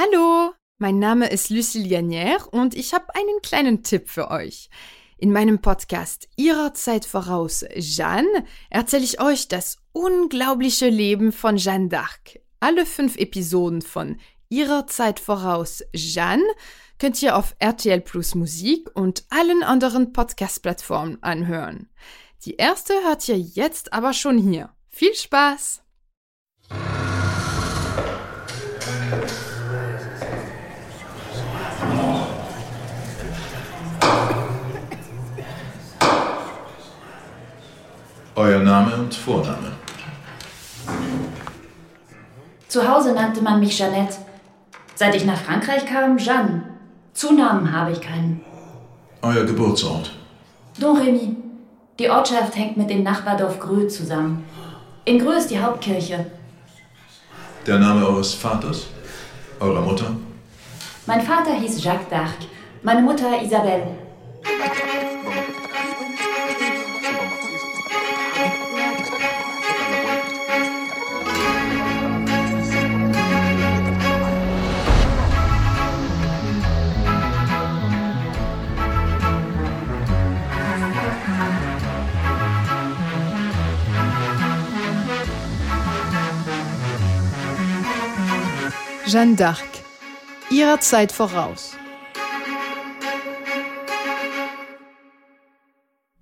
Hallo, mein Name ist Lucille Gagnère und ich habe einen kleinen Tipp für euch. In meinem Podcast Ihrer Zeit voraus, Jeanne, erzähle ich euch das unglaubliche Leben von Jeanne d'Arc. Alle fünf Episoden von Ihrer Zeit voraus, Jeanne, könnt ihr auf RTL Plus Musik und allen anderen Podcast-Plattformen anhören. Die erste hört ihr jetzt aber schon hier. Viel Spaß! Euer Name und Vorname. Zu Hause nannte man mich Jeannette. Seit ich nach Frankreich kam, Jeanne. Zunamen habe ich keinen. Euer Geburtsort. Don Remy. Die Ortschaft hängt mit dem Nachbardorf Grö zusammen. In Grö ist die Hauptkirche. Der Name eures Vaters? Eurer Mutter? Mein Vater hieß Jacques d'Arc, meine Mutter Isabelle. Jeanne d'Arc. Ihrer Zeit voraus.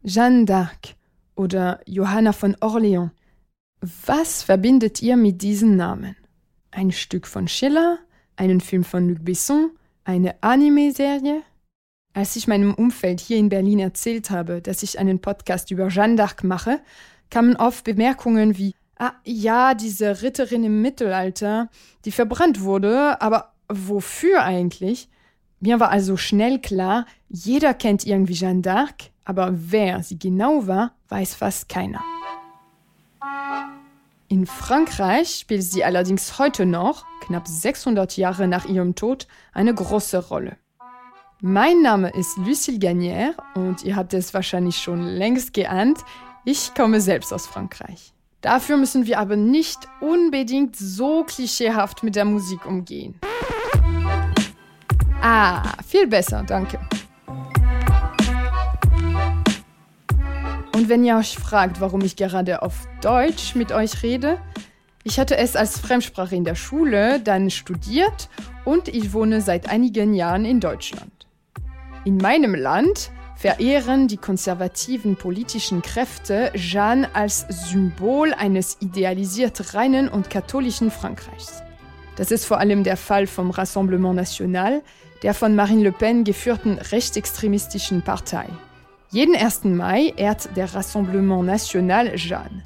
Jeanne d'Arc oder Johanna von Orléans. Was verbindet ihr mit diesem Namen? Ein Stück von Schiller? Einen Film von Luc Besson? Eine Anime-Serie? Als ich meinem Umfeld hier in Berlin erzählt habe, dass ich einen Podcast über Jeanne d'Arc mache, kamen oft Bemerkungen wie Ah, ja, diese Ritterin im Mittelalter, die verbrannt wurde, aber wofür eigentlich? Mir war also schnell klar, jeder kennt irgendwie Jeanne d'Arc, aber wer sie genau war, weiß fast keiner. In Frankreich spielt sie allerdings heute noch, knapp 600 Jahre nach ihrem Tod, eine große Rolle. Mein Name ist Lucille Gagnère und ihr habt es wahrscheinlich schon längst geahnt, ich komme selbst aus Frankreich. Dafür müssen wir aber nicht unbedingt so klischeehaft mit der Musik umgehen. Ah, viel besser, danke. Und wenn ihr euch fragt, warum ich gerade auf Deutsch mit euch rede, ich hatte es als Fremdsprache in der Schule, dann studiert und ich wohne seit einigen Jahren in Deutschland. In meinem Land verehren die konservativen politischen Kräfte Jeanne als Symbol eines idealisiert reinen und katholischen Frankreichs. Das ist vor allem der Fall vom Rassemblement National, der von Marine Le Pen geführten rechtsextremistischen Partei. Jeden 1. Mai ehrt der Rassemblement National Jeanne.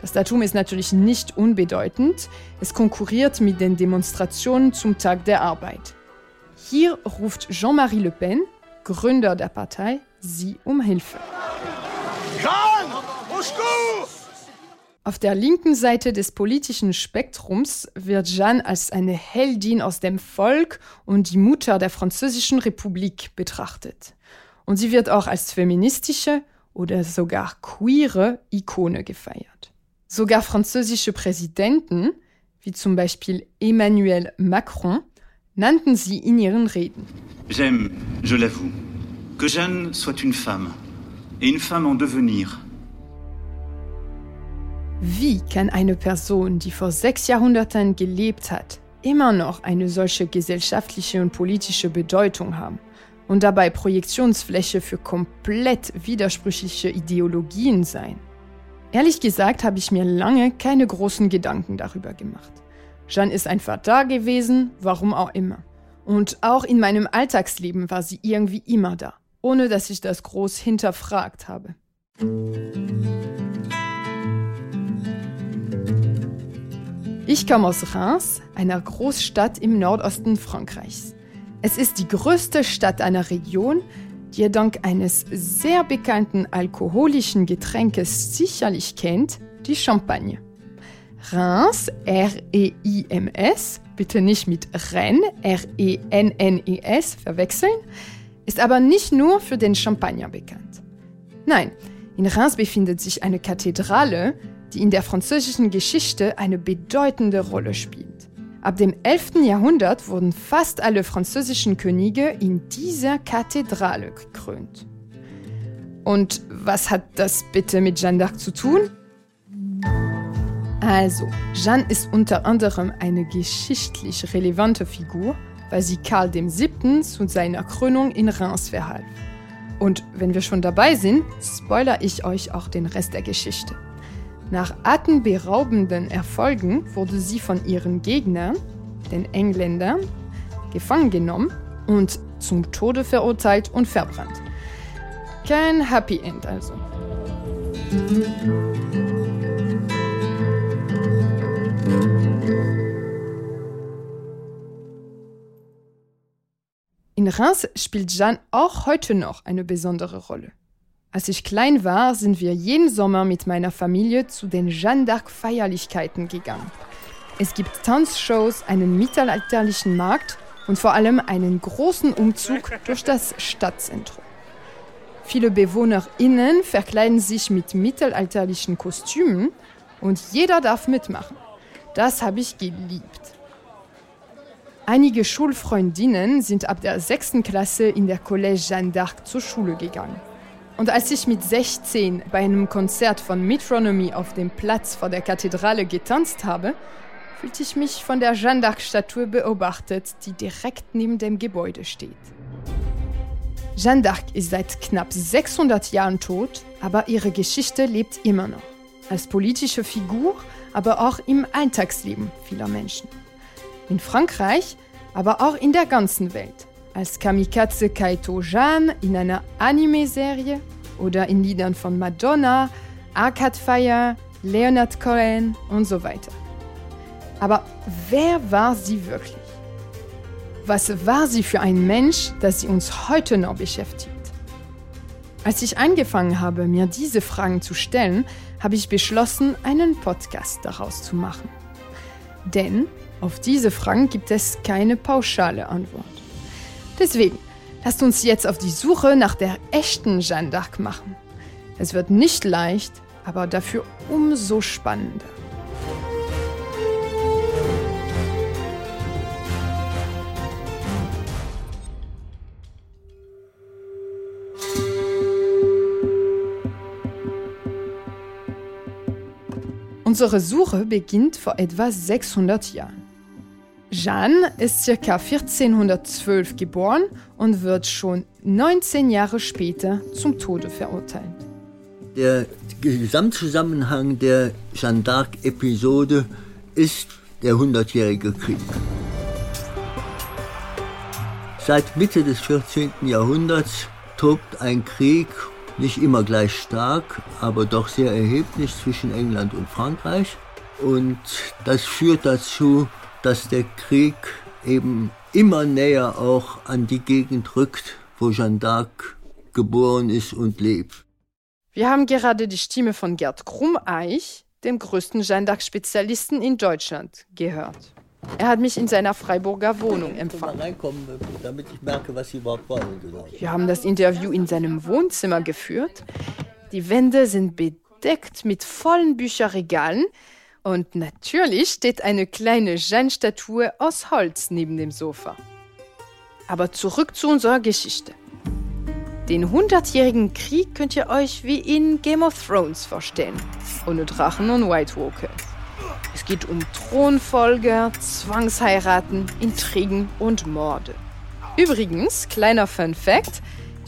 Das Datum ist natürlich nicht unbedeutend, es konkurriert mit den Demonstrationen zum Tag der Arbeit. Hier ruft Jean-Marie Le Pen, Gründer der Partei, sie um Hilfe. Auf der linken Seite des politischen Spektrums wird Jeanne als eine Heldin aus dem Volk und die Mutter der Französischen Republik betrachtet. Und sie wird auch als feministische oder sogar queere Ikone gefeiert. Sogar französische Präsidenten, wie zum Beispiel Emmanuel Macron, nannten sie in ihren Reden. J'aime, je l'avoue, que Jeanne soit une femme, et une femme en devenir. Wie kann eine Person, die vor sechs Jahrhunderten gelebt hat, immer noch eine solche gesellschaftliche und politische Bedeutung haben und dabei Projektionsfläche für komplett widersprüchliche Ideologien sein? Ehrlich gesagt habe ich mir lange keine großen Gedanken darüber gemacht. Jeanne ist einfach da gewesen, warum auch immer. Und auch in meinem Alltagsleben war sie irgendwie immer da, ohne dass ich das groß hinterfragt habe. Ich komme aus Reims, einer Großstadt im Nordosten Frankreichs. Es ist die größte Stadt einer Region, die ihr dank eines sehr bekannten alkoholischen Getränkes sicherlich kennt, die Champagne. Reims, R-E-I-M-S, bitte nicht mit Rennes, R-E-N-N-E-S verwechseln, ist aber nicht nur für den Champagner bekannt. Nein, in Reims befindet sich eine Kathedrale, die in der französischen Geschichte eine bedeutende Rolle spielt. Ab dem 11. Jahrhundert wurden fast alle französischen Könige in dieser Kathedrale gekrönt. Und was hat das bitte mit Jeanne d'Arc zu tun? Also, Jeanne ist unter anderem eine geschichtlich relevante Figur, weil sie Karl VII. zu seiner Krönung in Reims verhalf. Und wenn wir schon dabei sind, spoiler ich euch auch den Rest der Geschichte. Nach atemberaubenden Erfolgen wurde sie von ihren Gegnern, den Engländern, gefangen genommen und zum Tode verurteilt und verbrannt. Kein Happy End also. In Reims spielt Jeanne auch heute noch eine besondere Rolle. Als ich klein war, sind wir jeden Sommer mit meiner Familie zu den Jeanne d'Arc Feierlichkeiten gegangen. Es gibt Tanzshows, einen mittelalterlichen Markt und vor allem einen großen Umzug durch das Stadtzentrum. Viele BewohnerInnen verkleiden sich mit mittelalterlichen Kostümen und jeder darf mitmachen. Das habe ich geliebt. Einige Schulfreundinnen sind ab der sechsten Klasse in der Collège Jeanne d'Arc zur Schule gegangen. Und als ich mit 16 bei einem Konzert von Metronomy auf dem Platz vor der Kathedrale getanzt habe, fühlte ich mich von der Jeanne d'Arc-Statue beobachtet, die direkt neben dem Gebäude steht. Jeanne d'Arc ist seit knapp 600 Jahren tot, aber ihre Geschichte lebt immer noch. Als politische Figur, aber auch im Alltagsleben vieler Menschen. In Frankreich, aber auch in der ganzen Welt als Kamikaze Kaito Jeanne in einer Anime-Serie oder in Liedern von Madonna, Arcade Fire, Leonard Cohen und so weiter. Aber wer war sie wirklich? Was war sie für ein Mensch, das sie uns heute noch beschäftigt? Als ich angefangen habe, mir diese Fragen zu stellen, habe ich beschlossen, einen Podcast daraus zu machen. Denn auf diese Fragen gibt es keine pauschale Antwort. Deswegen, lasst uns jetzt auf die Suche nach der echten Jeanne d'Arc machen. Es wird nicht leicht, aber dafür umso spannender. Unsere Suche beginnt vor etwa 600 Jahren. Jeanne ist ca. 1412 geboren und wird schon 19 Jahre später zum Tode verurteilt. Der Gesamtzusammenhang der Jeanne d'Arc-Episode ist der Hundertjährige Krieg. Seit Mitte des 14. Jahrhunderts tobt ein Krieg, nicht immer gleich stark, aber doch sehr erheblich zwischen England und Frankreich. Und das führt dazu, dass der Krieg eben immer näher auch an die Gegend rückt, wo Jeanne d'Arc geboren ist und lebt. Wir haben gerade die Stimme von Gerd Krummeich, dem größten Jeanne d'Arc-Spezialisten in Deutschland, gehört. Er hat mich in seiner Freiburger Wohnung empfangen. Reinkommen, damit ich merke, was Sie überhaupt wollen. Wir haben das Interview in seinem Wohnzimmer geführt. Die Wände sind bedeckt mit vollen Bücherregalen, und natürlich steht eine kleine Jeanne-Statue aus Holz neben dem Sofa. Aber zurück zu unserer Geschichte. Den hundertjährigen Krieg könnt ihr euch wie in Game of Thrones vorstellen, ohne Drachen und White Walkers. Es geht um Thronfolger, Zwangsheiraten, Intrigen und Morde. Übrigens, kleiner Fun Fact,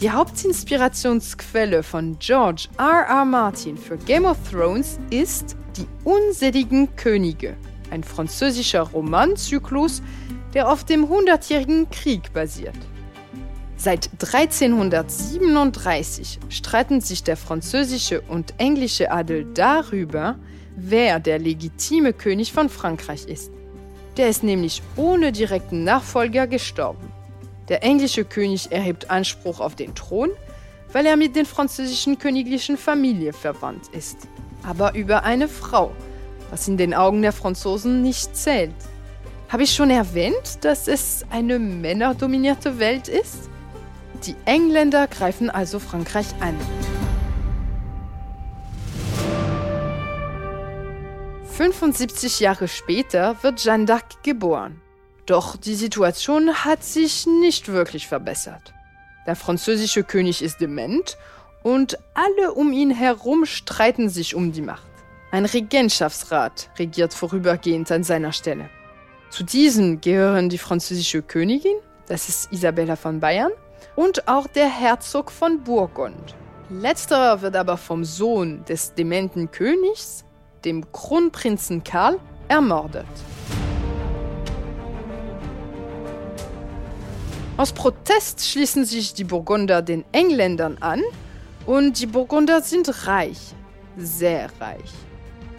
die Hauptinspirationsquelle von George R. R. Martin für Game of Thrones ist Die unseligen Könige, ein französischer Romanzyklus, der auf dem Hundertjährigen Krieg basiert. Seit 1337 streiten sich der französische und englische Adel darüber, wer der legitime König von Frankreich ist. Der ist nämlich ohne direkten Nachfolger gestorben. Der englische König erhebt Anspruch auf den Thron, weil er mit den französischen königlichen Familie verwandt ist aber über eine Frau, was in den Augen der Franzosen nicht zählt. Habe ich schon erwähnt, dass es eine männerdominierte Welt ist? Die Engländer greifen also Frankreich an. 75 Jahre später wird Jeanne d'Arc geboren. Doch die Situation hat sich nicht wirklich verbessert. Der französische König ist dement und alle um ihn herum streiten sich um die Macht. Ein Regentschaftsrat regiert vorübergehend an seiner Stelle. Zu diesem gehören die französische Königin, das ist Isabella von Bayern, und auch der Herzog von Burgund. Letzterer wird aber vom Sohn des dementen Königs, dem Kronprinzen Karl, ermordet. Aus Protest schließen sich die Burgunder den Engländern an und die Burgunder sind reich, sehr reich.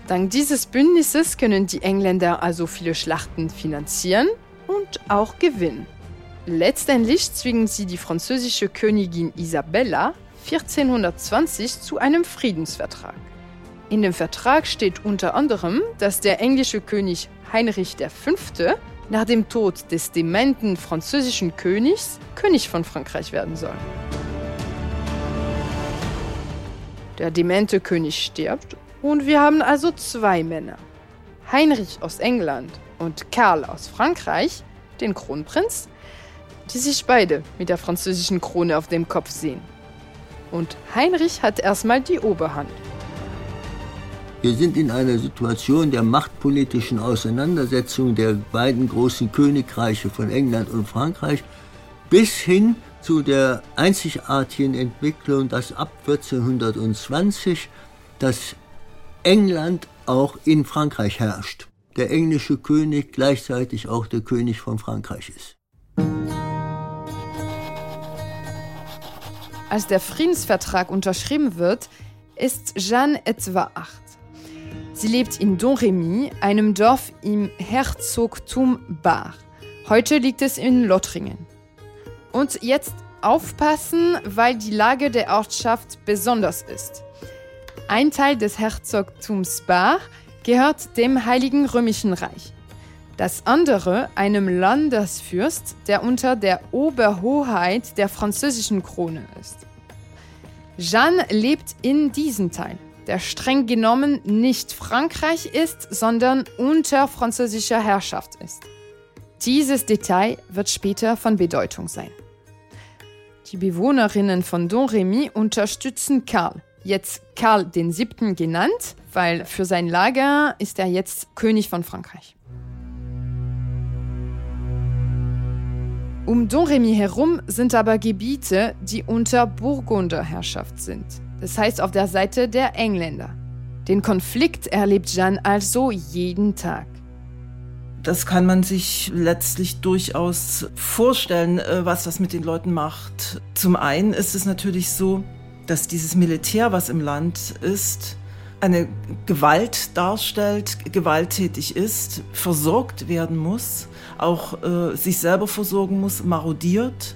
Dank dieses Bündnisses können die Engländer also viele Schlachten finanzieren und auch gewinnen. Letztendlich zwingen sie die französische Königin Isabella 1420 zu einem Friedensvertrag. In dem Vertrag steht unter anderem, dass der englische König Heinrich V. nach dem Tod des dementen französischen Königs König von Frankreich werden soll. Der demente König stirbt und wir haben also zwei Männer. Heinrich aus England und Karl aus Frankreich, den Kronprinz, die sich beide mit der französischen Krone auf dem Kopf sehen. Und Heinrich hat erstmal die Oberhand. Wir sind in einer Situation der machtpolitischen Auseinandersetzung der beiden großen Königreiche von England und Frankreich bis hin zu der einzigartigen Entwicklung, dass ab 1420 das England auch in Frankreich herrscht. Der englische König gleichzeitig auch der König von Frankreich ist. Als der Friedensvertrag unterschrieben wird, ist Jeanne etwa acht. Sie lebt in Domremy, einem Dorf im Herzogtum Bar. Heute liegt es in Lothringen. Und jetzt aufpassen, weil die Lage der Ortschaft besonders ist. Ein Teil des Herzogtums Bar gehört dem Heiligen Römischen Reich. Das andere einem Landesfürst, der unter der Oberhoheit der französischen Krone ist. Jeanne lebt in diesem Teil, der streng genommen nicht Frankreich ist, sondern unter französischer Herrschaft ist. Dieses Detail wird später von Bedeutung sein. Die Bewohnerinnen von Don Remy unterstützen Karl, jetzt Karl den Siebten genannt, weil für sein Lager ist er jetzt König von Frankreich. Um Domremy herum sind aber Gebiete, die unter Burgunderherrschaft sind. Das heißt auf der Seite der Engländer. Den Konflikt erlebt Jeanne also jeden Tag. Das kann man sich letztlich durchaus vorstellen, äh, was das mit den Leuten macht. Zum einen ist es natürlich so, dass dieses Militär, was im Land ist, eine Gewalt darstellt, gewalttätig ist, versorgt werden muss, auch äh, sich selber versorgen muss, marodiert.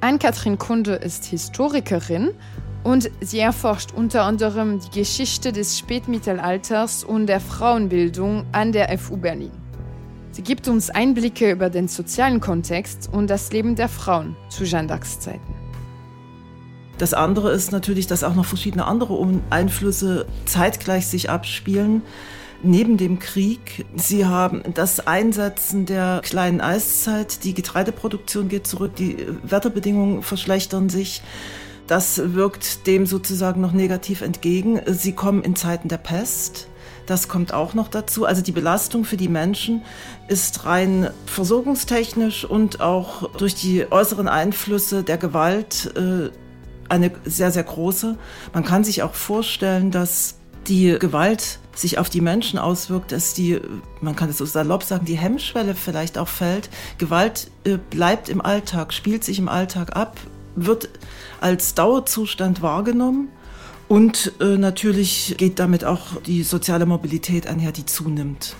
Ann-Kathrin Kunde ist Historikerin und sie erforscht unter anderem die Geschichte des Spätmittelalters und der Frauenbildung an der FU Berlin. Sie gibt uns Einblicke über den sozialen Kontext und das Leben der Frauen zu Jeanne d'Arcs Zeiten. Das andere ist natürlich, dass auch noch verschiedene andere Einflüsse zeitgleich sich abspielen. Neben dem Krieg, Sie haben das Einsetzen der kleinen Eiszeit, die Getreideproduktion geht zurück, die Wetterbedingungen verschlechtern sich. Das wirkt dem sozusagen noch negativ entgegen. Sie kommen in Zeiten der Pest. Das kommt auch noch dazu. Also die Belastung für die Menschen ist rein versorgungstechnisch und auch durch die äußeren Einflüsse der Gewalt äh, eine sehr, sehr große. Man kann sich auch vorstellen, dass die Gewalt sich auf die Menschen auswirkt, dass die, man kann es so salopp sagen, die Hemmschwelle vielleicht auch fällt. Gewalt äh, bleibt im Alltag, spielt sich im Alltag ab, wird als Dauerzustand wahrgenommen und äh, natürlich geht damit auch die soziale Mobilität einher, die zunimmt.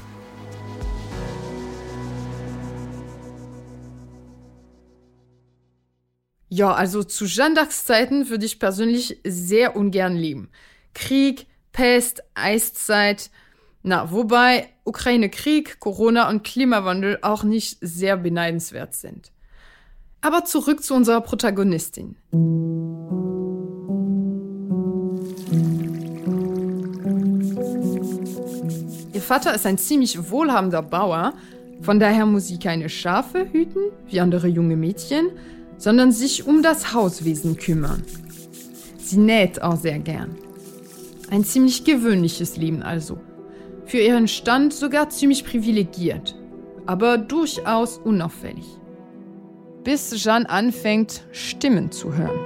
Ja, also zu Jeanne d'Arcs Zeiten würde ich persönlich sehr ungern leben. Krieg, Pest, Eiszeit. Na, wobei Ukraine-Krieg, Corona und Klimawandel auch nicht sehr beneidenswert sind. Aber zurück zu unserer Protagonistin. Ihr Vater ist ein ziemlich wohlhabender Bauer, von daher muss sie keine Schafe hüten, wie andere junge Mädchen, sondern sich um das Hauswesen kümmern. Sie näht auch sehr gern. Ein ziemlich gewöhnliches Leben also. Für ihren Stand sogar ziemlich privilegiert, aber durchaus unauffällig. Bis Jeanne anfängt, Stimmen zu hören.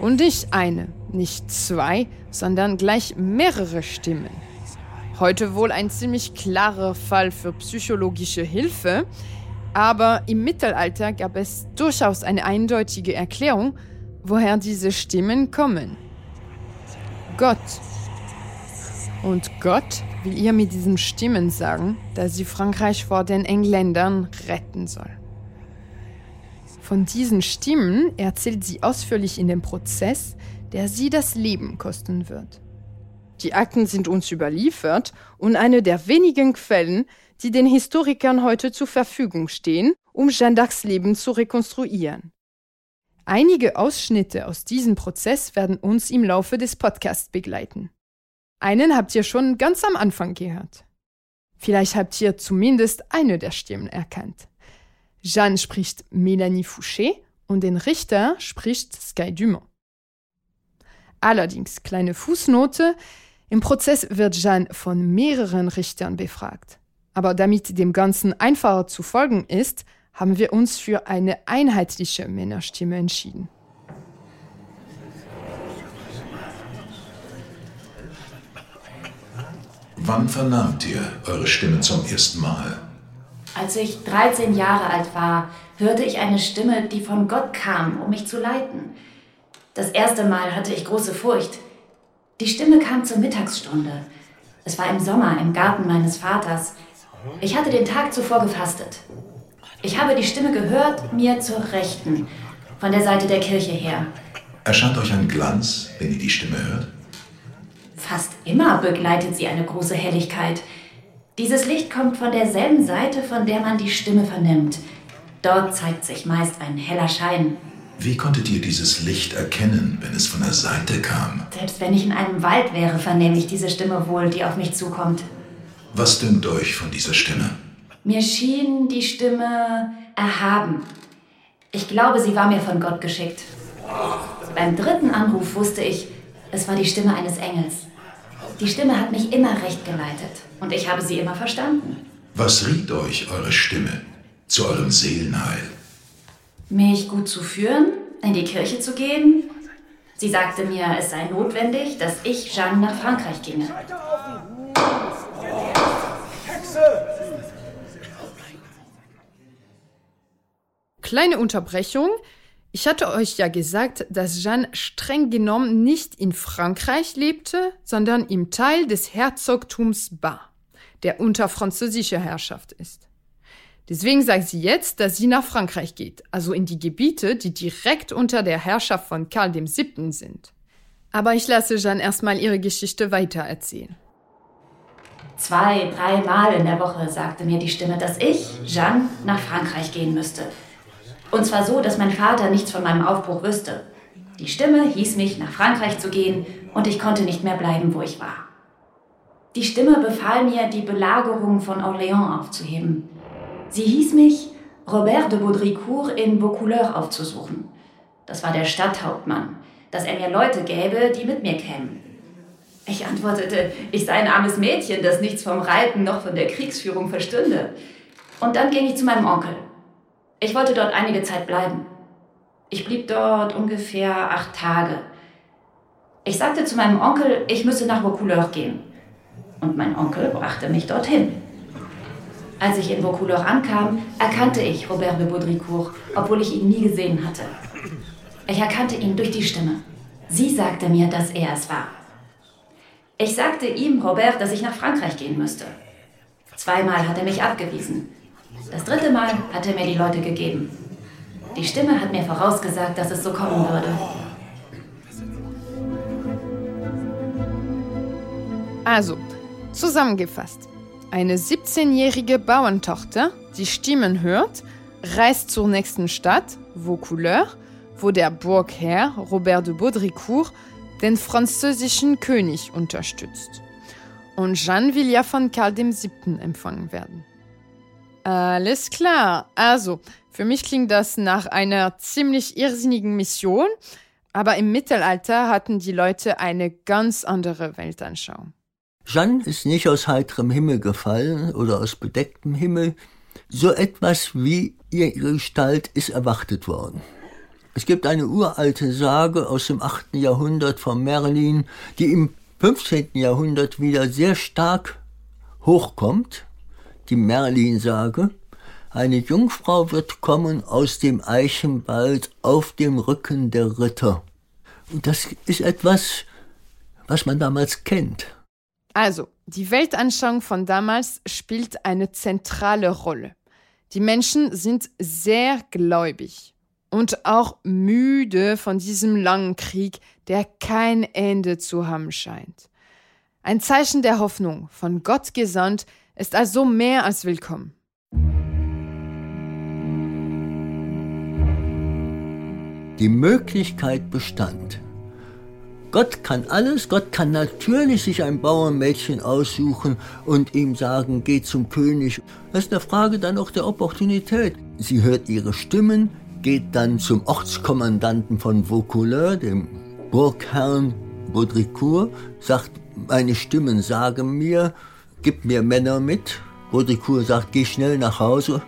Und nicht eine, nicht zwei, sondern gleich mehrere Stimmen. Heute wohl ein ziemlich klarer Fall für psychologische Hilfe, aber im Mittelalter gab es durchaus eine eindeutige Erklärung, woher diese Stimmen kommen. Gott. Und Gott will ihr mit diesen Stimmen sagen, dass sie Frankreich vor den Engländern retten soll. Von diesen Stimmen erzählt sie ausführlich in dem Prozess, der sie das Leben kosten wird. Die Akten sind uns überliefert und eine der wenigen Quellen, die den Historikern heute zur Verfügung stehen, um Jeanne d'Arcs Leben zu rekonstruieren. Einige Ausschnitte aus diesem Prozess werden uns im Laufe des Podcasts begleiten. Einen habt ihr schon ganz am Anfang gehört. Vielleicht habt ihr zumindest eine der Stimmen erkannt. Jeanne spricht Melanie Fouché und den Richter spricht Sky Dumont. Allerdings, kleine Fußnote, im Prozess wird Jeanne von mehreren Richtern befragt. Aber damit dem Ganzen einfacher zu folgen ist, haben wir uns für eine einheitliche Männerstimme entschieden. Wann vernahmt ihr eure Stimme zum ersten Mal? Als ich 13 Jahre alt war, hörte ich eine Stimme, die von Gott kam, um mich zu leiten. Das erste Mal hatte ich große Furcht. Die Stimme kam zur Mittagsstunde. Es war im Sommer im Garten meines Vaters. Ich hatte den Tag zuvor gefastet. Ich habe die Stimme gehört, mir zur Rechten, von der Seite der Kirche her. Erscheint euch ein Glanz, wenn ihr die Stimme hört? Fast immer begleitet sie eine große Helligkeit. Dieses Licht kommt von derselben Seite, von der man die Stimme vernimmt. Dort zeigt sich meist ein heller Schein. Wie konntet ihr dieses Licht erkennen, wenn es von der Seite kam? Selbst wenn ich in einem Wald wäre, vernehme ich diese Stimme wohl, die auf mich zukommt. Was dünkt euch von dieser Stimme? Mir schien die Stimme erhaben. Ich glaube, sie war mir von Gott geschickt. Beim dritten Anruf wusste ich, es war die Stimme eines Engels. Die Stimme hat mich immer recht geleitet und ich habe sie immer verstanden. Was riet euch eure Stimme zu eurem Seelenheil? Mich gut zu führen, in die Kirche zu gehen. Sie sagte mir, es sei notwendig, dass ich Jeanne nach Frankreich ginge. Kleine Unterbrechung. Ich hatte euch ja gesagt, dass Jeanne streng genommen nicht in Frankreich lebte, sondern im Teil des Herzogtums Bar, der unter französischer Herrschaft ist. Deswegen sagt sie jetzt, dass sie nach Frankreich geht, also in die Gebiete, die direkt unter der Herrschaft von Karl VII. sind. Aber ich lasse Jeanne erstmal ihre Geschichte weitererzählen. Zwei, dreimal in der Woche sagte mir die Stimme, dass ich, Jeanne, nach Frankreich gehen müsste. Und zwar so, dass mein Vater nichts von meinem Aufbruch wüsste. Die Stimme hieß mich, nach Frankreich zu gehen, und ich konnte nicht mehr bleiben, wo ich war. Die Stimme befahl mir, die Belagerung von Orléans aufzuheben. Sie hieß mich, Robert de Baudricourt in Vaucouleurs aufzusuchen. Das war der Stadthauptmann, dass er mir Leute gäbe, die mit mir kämen. Ich antwortete, ich sei ein armes Mädchen, das nichts vom Reiten noch von der Kriegsführung verstünde. Und dann ging ich zu meinem Onkel. Ich wollte dort einige Zeit bleiben. Ich blieb dort ungefähr acht Tage. Ich sagte zu meinem Onkel, ich müsse nach Vaucouleurs gehen. Und mein Onkel brachte mich dorthin. Als ich in Vaucouleurs ankam, erkannte ich Robert de Baudricourt, obwohl ich ihn nie gesehen hatte. Ich erkannte ihn durch die Stimme. Sie sagte mir, dass er es war. Ich sagte ihm, Robert, dass ich nach Frankreich gehen müsste. Zweimal hat er mich abgewiesen. Das dritte Mal hat er mir die Leute gegeben. Die Stimme hat mir vorausgesagt, dass es so kommen würde. Also, zusammengefasst. Eine 17-jährige Bauerntochter, die Stimmen hört, reist zur nächsten Stadt, Vaucouleur, wo der Burgherr Robert de Baudricourt den französischen König unterstützt. Und Jeanne will ja von Karl VII. empfangen werden. Alles klar. Also, für mich klingt das nach einer ziemlich irrsinnigen Mission, aber im Mittelalter hatten die Leute eine ganz andere Weltanschauung. Jeanne ist nicht aus heiterem Himmel gefallen oder aus bedecktem Himmel. So etwas wie ihre Gestalt ist erwartet worden. Es gibt eine uralte Sage aus dem 8. Jahrhundert von Merlin, die im 15. Jahrhundert wieder sehr stark hochkommt. Die Merlin-Sage. Eine Jungfrau wird kommen aus dem Eichenwald auf dem Rücken der Ritter. Und das ist etwas, was man damals kennt. Also, die Weltanschauung von damals spielt eine zentrale Rolle. Die Menschen sind sehr gläubig und auch müde von diesem langen Krieg, der kein Ende zu haben scheint. Ein Zeichen der Hoffnung, von Gott gesandt, ist also mehr als willkommen. Die Möglichkeit bestand, Gott kann alles, Gott kann natürlich sich ein Bauernmädchen aussuchen und ihm sagen, geh zum König. Das ist eine Frage dann auch der Opportunität. Sie hört ihre Stimmen, geht dann zum Ortskommandanten von Vaucouleur, dem Burgherrn Baudricourt, sagt, meine Stimmen sagen mir, gib mir Männer mit. Baudricourt sagt, geh schnell nach Hause,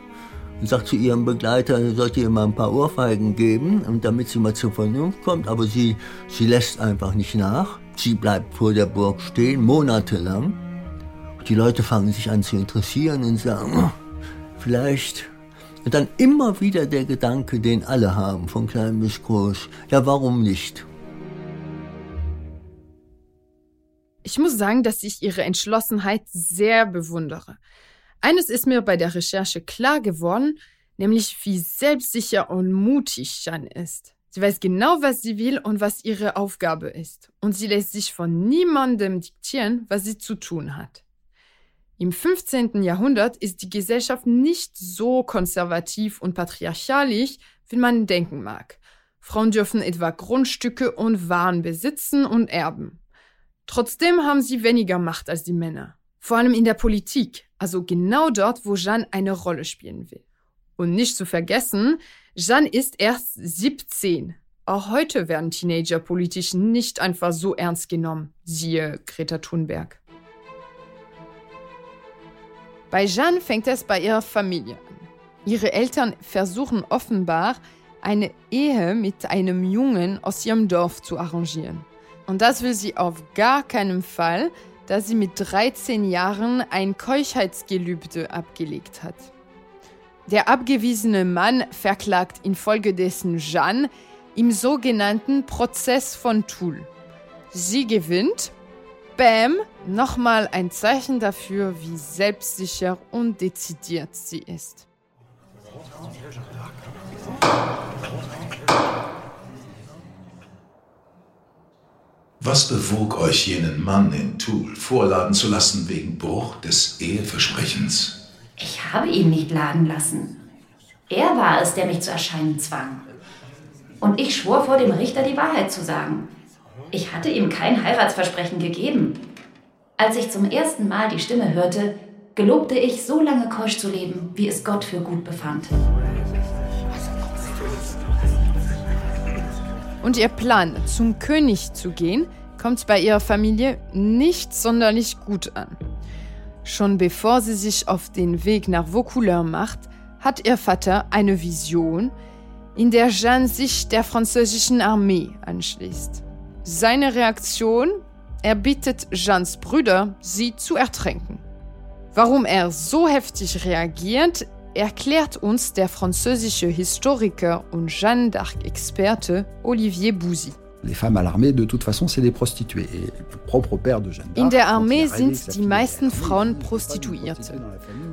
und sagt zu ihrem Begleiter, er sollte ihr mal ein paar Ohrfeigen geben, damit sie mal zur Vernunft kommt. Aber sie, sie lässt einfach nicht nach. Sie bleibt vor der Burg stehen, monatelang. Die Leute fangen sich an zu interessieren und sagen, vielleicht. Und dann immer wieder der Gedanke, den alle haben, von klein bis groß. Ja, warum nicht? Ich muss sagen, dass ich ihre Entschlossenheit sehr bewundere. Eines ist mir bei der Recherche klar geworden, nämlich wie selbstsicher und mutig Jeanne ist. Sie weiß genau, was sie will und was ihre Aufgabe ist. Und sie lässt sich von niemandem diktieren, was sie zu tun hat. Im 15. Jahrhundert ist die Gesellschaft nicht so konservativ und patriarchalisch, wie man denken mag. Frauen dürfen etwa Grundstücke und Waren besitzen und erben. Trotzdem haben sie weniger Macht als die Männer. Vor allem in der Politik, also genau dort, wo Jeanne eine Rolle spielen will. Und nicht zu vergessen, Jeanne ist erst 17. Auch heute werden Teenager politisch nicht einfach so ernst genommen, siehe Greta Thunberg. Bei Jeanne fängt es bei ihrer Familie an. Ihre Eltern versuchen offenbar, eine Ehe mit einem Jungen aus ihrem Dorf zu arrangieren. Und das will sie auf gar keinen Fall, da sie mit 13 Jahren ein Keuschheitsgelübde abgelegt hat. Der abgewiesene Mann verklagt infolgedessen Jeanne im sogenannten Prozess von Toul. Sie gewinnt. Bäm, nochmal ein Zeichen dafür, wie selbstsicher und dezidiert sie ist. Was bewog euch, jenen Mann in Toul vorladen zu lassen wegen Bruch des Eheversprechens? Ich habe ihn nicht laden lassen. Er war es, der mich zu erscheinen zwang. Und ich schwor vor dem Richter, die Wahrheit zu sagen. Ich hatte ihm kein Heiratsversprechen gegeben. Als ich zum ersten Mal die Stimme hörte, gelobte ich, so lange keusch zu leben, wie es Gott für gut befand. Und ihr Plan, zum König zu gehen, kommt bei ihrer Familie nicht sonderlich gut an. Schon bevor sie sich auf den Weg nach Vaucouleur macht, hat ihr Vater eine Vision, in der Jeanne sich der französischen Armee anschließt. Seine Reaktion? Er bittet Jeannes Brüder, sie zu ertränken. Warum er so heftig reagiert, erklärt uns der französische Historiker und Jeanne d'Arc-Experte Olivier Bouzy. In der Armee sind die meisten Frauen Prostituierte.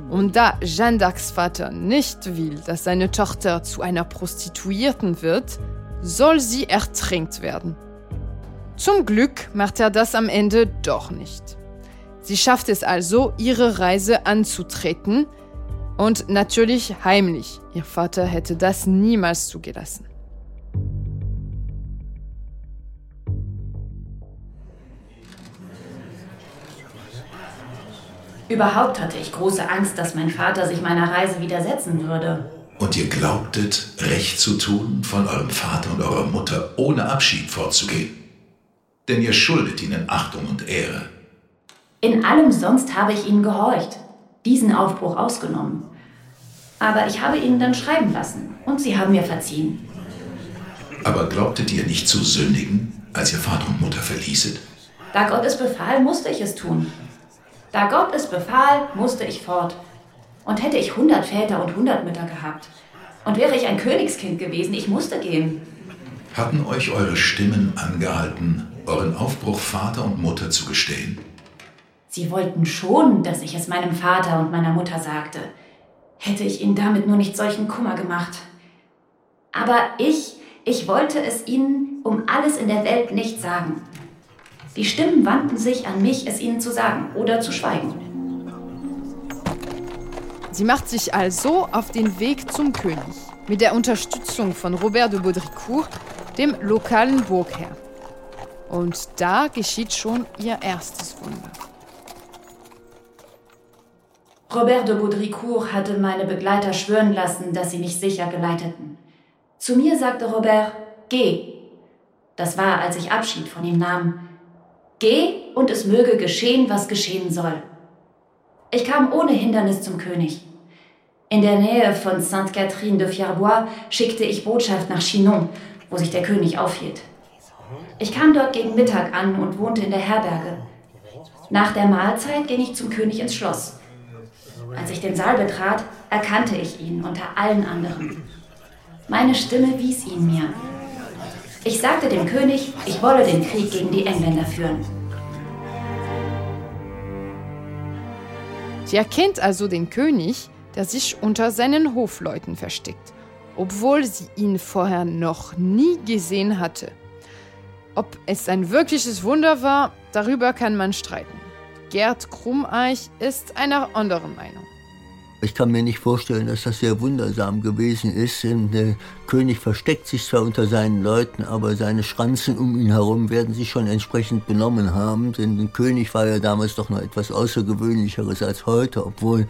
Und da Jeanne d'Arcs Vater nicht will, dass seine Tochter zu einer Prostituierten wird, soll sie ertränkt werden. Zum Glück macht er das am Ende doch nicht. Sie schafft es also, ihre Reise anzutreten, Und natürlich heimlich. Ihr Vater hätte das niemals zugelassen. Überhaupt hatte ich große Angst, dass mein Vater sich meiner Reise widersetzen würde. Und ihr glaubtet, Recht zu tun, von eurem Vater und eurer Mutter ohne Abschied fortzugehen. Denn ihr schuldet ihnen Achtung und Ehre. In allem sonst habe ich ihnen gehorcht, diesen Aufbruch ausgenommen. Aber ich habe ihnen dann schreiben lassen und sie haben mir verziehen. Aber glaubtet ihr nicht zu sündigen, als ihr Vater und Mutter verließet? Da Gott es befahl, musste ich es tun. Da Gott es befahl, musste ich fort. Und hätte ich hundert Väter und hundert Mütter gehabt. Und wäre ich ein Königskind gewesen, ich musste gehen. Hatten euch eure Stimmen angehalten, euren Aufbruch Vater und Mutter zu gestehen? Sie wollten schon, dass ich es meinem Vater und meiner Mutter sagte. Hätte ich ihnen damit nur nicht solchen Kummer gemacht. Aber ich, ich wollte es ihnen um alles in der Welt nicht sagen. Die Stimmen wandten sich an mich, es ihnen zu sagen oder zu schweigen. Sie macht sich also auf den Weg zum König mit der Unterstützung von Robert de Baudricourt, dem lokalen Burgherr. Und da geschieht schon ihr erstes Wunder. Robert de Baudricourt hatte meine Begleiter schwören lassen, dass sie mich sicher geleiteten. Zu mir sagte Robert, geh. Das war, als ich Abschied von ihm nahm. Geh und es möge geschehen, was geschehen soll. Ich kam ohne Hindernis zum König. In der Nähe von Sainte-Catherine de Fierbois schickte ich Botschaft nach Chinon, wo sich der König aufhielt. Ich kam dort gegen Mittag an und wohnte in der Herberge. Nach der Mahlzeit ging ich zum König ins Schloss. Als ich den Saal betrat, erkannte ich ihn unter allen anderen. Meine Stimme wies ihn mir. Ich sagte dem König, ich wolle den Krieg gegen die Engländer führen. Sie erkennt also den König, der sich unter seinen Hofleuten versteckt, obwohl sie ihn vorher noch nie gesehen hatte. Ob es ein wirkliches Wunder war, darüber kann man streiten. Gerd Krummeich ist einer anderen Meinung. Ich kann mir nicht vorstellen, dass das sehr wundersam gewesen ist. Der König versteckt sich zwar unter seinen Leuten, aber seine Schranzen um ihn herum werden sich schon entsprechend benommen haben. Denn der König war ja damals doch noch etwas Außergewöhnlicheres als heute, obwohl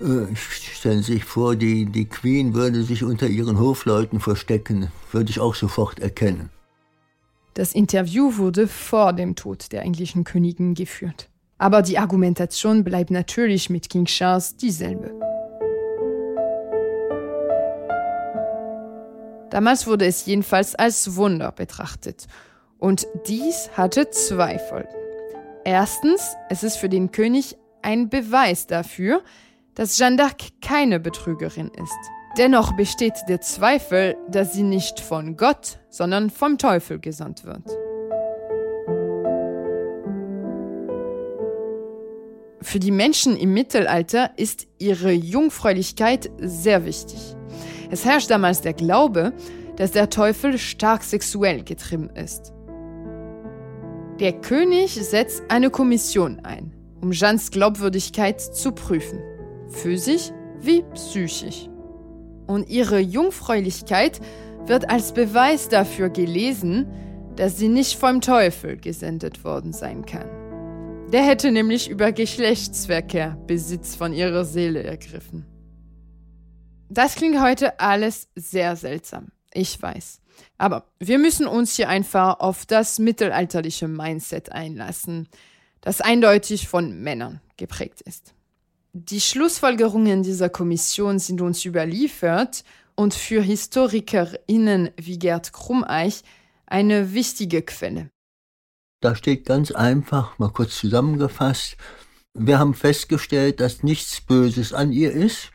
äh, Stellen Sie sich vor, die, die Queen würde sich unter ihren Hofleuten verstecken, würde ich auch sofort erkennen. Das Interview wurde vor dem Tod der englischen Königin geführt. Aber die Argumentation bleibt natürlich mit King Charles dieselbe. Damals wurde es jedenfalls als Wunder betrachtet. Und dies hatte zwei Folgen. Erstens, es ist für den König ein Beweis dafür, dass Jeanne d'Arc keine Betrügerin ist. Dennoch besteht der Zweifel, dass sie nicht von Gott, sondern vom Teufel gesandt wird. Für die Menschen im Mittelalter ist ihre Jungfräulichkeit sehr wichtig. Es herrscht damals der Glaube, dass der Teufel stark sexuell getrieben ist. Der König setzt eine Kommission ein, um Jeans Glaubwürdigkeit zu prüfen, physisch wie psychisch. Und ihre Jungfräulichkeit wird als Beweis dafür gelesen, dass sie nicht vom Teufel gesendet worden sein kann. Der hätte nämlich über Geschlechtsverkehr Besitz von ihrer Seele ergriffen. Das klingt heute alles sehr seltsam, ich weiß. Aber wir müssen uns hier einfach auf das mittelalterliche Mindset einlassen, das eindeutig von Männern geprägt ist. Die Schlussfolgerungen dieser Kommission sind uns überliefert und für HistorikerInnen wie Gerd Krummeich eine wichtige Quelle. Da steht ganz einfach, mal kurz zusammengefasst, wir haben festgestellt, dass nichts Böses an ihr ist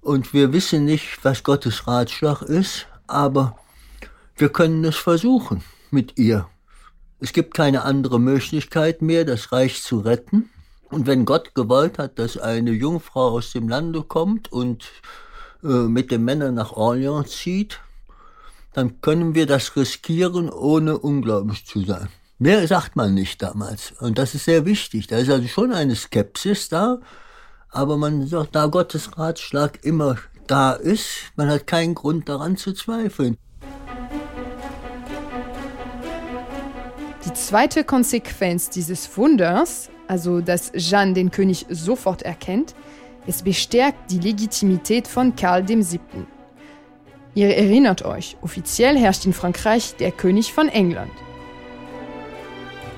und wir wissen nicht, was Gottes Ratschlag ist, aber wir können es versuchen mit ihr. Es gibt keine andere Möglichkeit mehr, das Reich zu retten. Und wenn Gott gewollt hat, dass eine Jungfrau aus dem Lande kommt und äh, mit den Männern nach Orleans zieht, dann können wir das riskieren, ohne ungläubig zu sein. Mehr sagt man nicht damals. Und das ist sehr wichtig. Da ist also schon eine Skepsis da. Aber man sagt, da Gottes Ratschlag immer da ist, man hat keinen Grund daran zu zweifeln. Die zweite Konsequenz dieses Wunders, also dass Jeanne den König sofort erkennt, es bestärkt die Legitimität von Karl VII. Ihr erinnert euch, offiziell herrscht in Frankreich der König von England.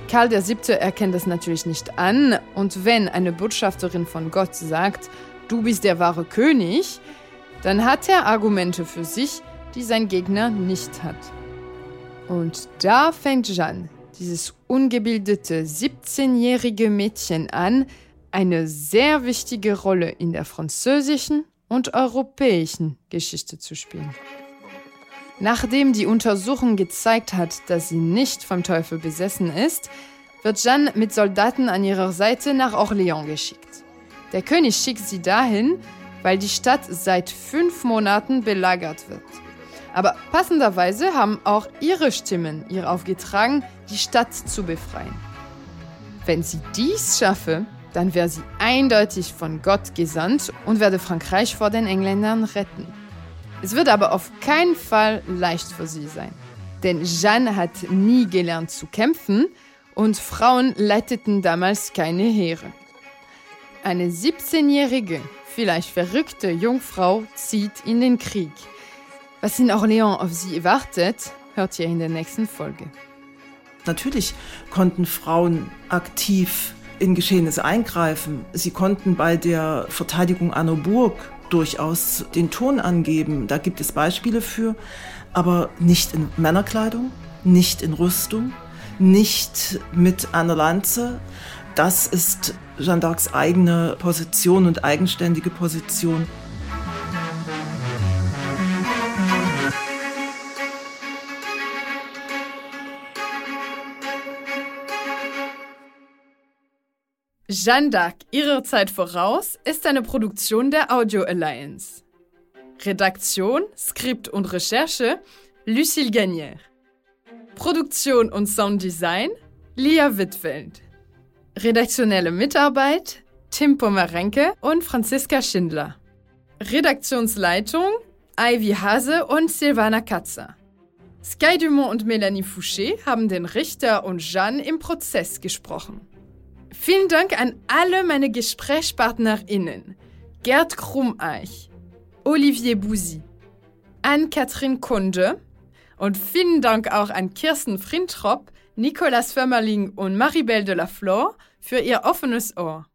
Karl VII. erkennt das natürlich nicht an und wenn eine Botschafterin von Gott sagt, du bist der wahre König, dann hat er Argumente für sich, die sein Gegner nicht hat. Und da fängt Jeanne, dieses ungebildete 17-jährige Mädchen an, eine sehr wichtige Rolle in der französischen und europäischen Geschichte zu spielen. Nachdem die Untersuchung gezeigt hat, dass sie nicht vom Teufel besessen ist, wird Jeanne mit Soldaten an ihrer Seite nach Orléans geschickt. Der König schickt sie dahin, weil die Stadt seit fünf Monaten belagert wird. Aber passenderweise haben auch ihre Stimmen ihr aufgetragen, die Stadt zu befreien. Wenn sie dies schaffe, dann wäre sie eindeutig von Gott gesandt und werde Frankreich vor den Engländern retten. Es wird aber auf keinen Fall leicht für sie sein. Denn Jeanne hat nie gelernt zu kämpfen und Frauen leiteten damals keine Heere. Eine 17-jährige, vielleicht verrückte Jungfrau zieht in den Krieg. Was in Orléans auf sie wartet, hört ihr in der nächsten Folge. Natürlich konnten Frauen aktiv in Geschehnisse eingreifen. Sie konnten bei der Verteidigung einer Burg durchaus den Ton angeben. Da gibt es Beispiele für, aber nicht in Männerkleidung, nicht in Rüstung, nicht mit einer Lanze. Das ist Jeanne d'Arcs eigene Position und eigenständige Position. Jeanne d'Arc, ihrer Zeit voraus, ist eine Produktion der Audio Alliance. Redaktion, Skript und Recherche, Lucille Gagnère. Produktion und Sounddesign, Lia Wittfeld. Redaktionelle Mitarbeit, Tim Pomerenke und Franziska Schindler. Redaktionsleitung, Ivy Hase und Silvana Katzer. Sky Dumont und Melanie Fouché haben den Richter und Jeanne im Prozess gesprochen. Vielen Dank an alle meine GesprächspartnerInnen. Gerd Krummeich, Olivier Bouzy, Anne-Kathrin Kunde und vielen Dank auch an Kirsten Frintrop, Nicolas Förmerling und Maribel de la Flor für ihr offenes Ohr.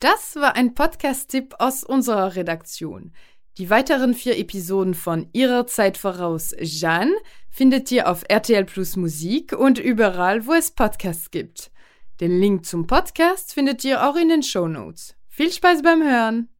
Das war ein Podcast-Tipp aus unserer Redaktion. Die weiteren vier Episoden von Ihrer Zeit voraus Jeanne findet ihr auf RTL Plus Musik und überall, wo es Podcasts gibt. Den Link zum Podcast findet ihr auch in den Show Notes. Viel Spaß beim Hören!